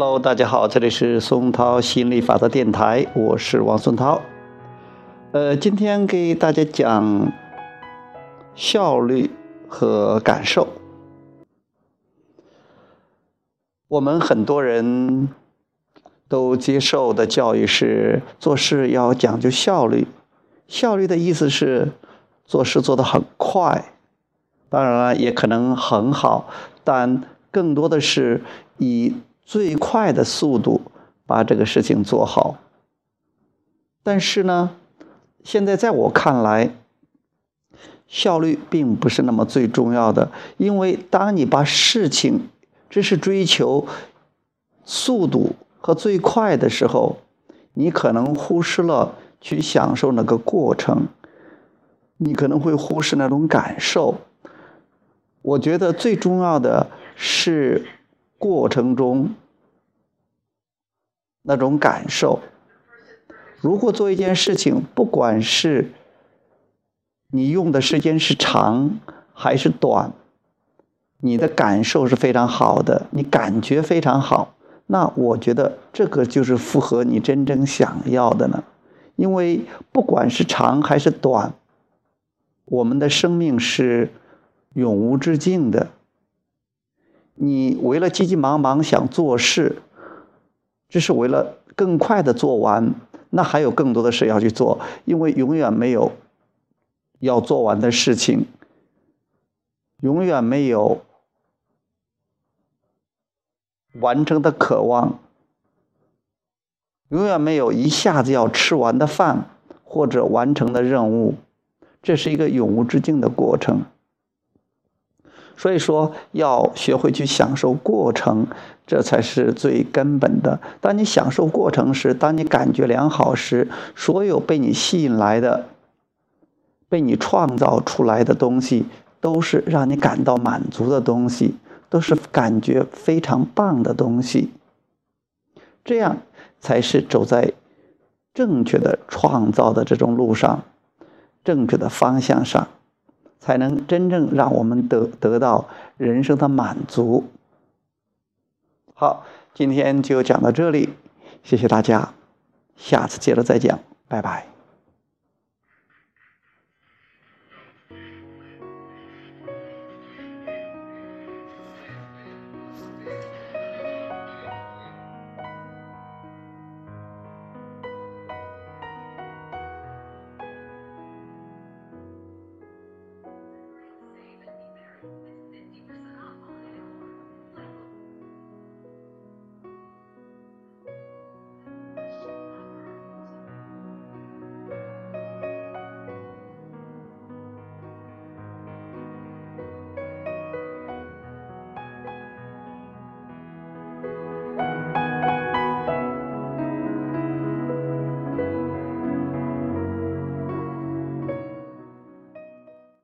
Hello，大家好，这里是松涛心理法则电台，我是王松涛。呃，今天给大家讲效率和感受。我们很多人都接受的教育是做事要讲究效率，效率的意思是做事做得很快，当然了，也可能很好，但更多的是以最快的速度把这个事情做好。但是呢？现在在我看来，效率并不是那么最重要的，因为当你把事情只是追求速度和最快的时候，你可能忽视了去享受那个过程，你可能会忽视那种感受。我觉得最重要的是过程中那种感受。如果做一件事情，不管是你用的时间是长还是短，你的感受是非常好的，你感觉非常好，那我觉得这个就是符合你真正想要的呢。因为不管是长还是短，我们的生命是永无止境的。你为了急急忙忙想做事，这是为了更快的做完。那还有更多的事要去做，因为永远没有要做完的事情，永远没有完成的渴望，永远没有一下子要吃完的饭或者完成的任务，这是一个永无止境的过程。所以说，要学会去享受过程，这才是最根本的。当你享受过程时，当你感觉良好时，所有被你吸引来的、被你创造出来的东西，都是让你感到满足的东西，都是感觉非常棒的东西。这样才是走在正确的创造的这种路上，正确的方向上。才能真正让我们得得到人生的满足。好，今天就讲到这里，谢谢大家，下次接着再讲，拜拜。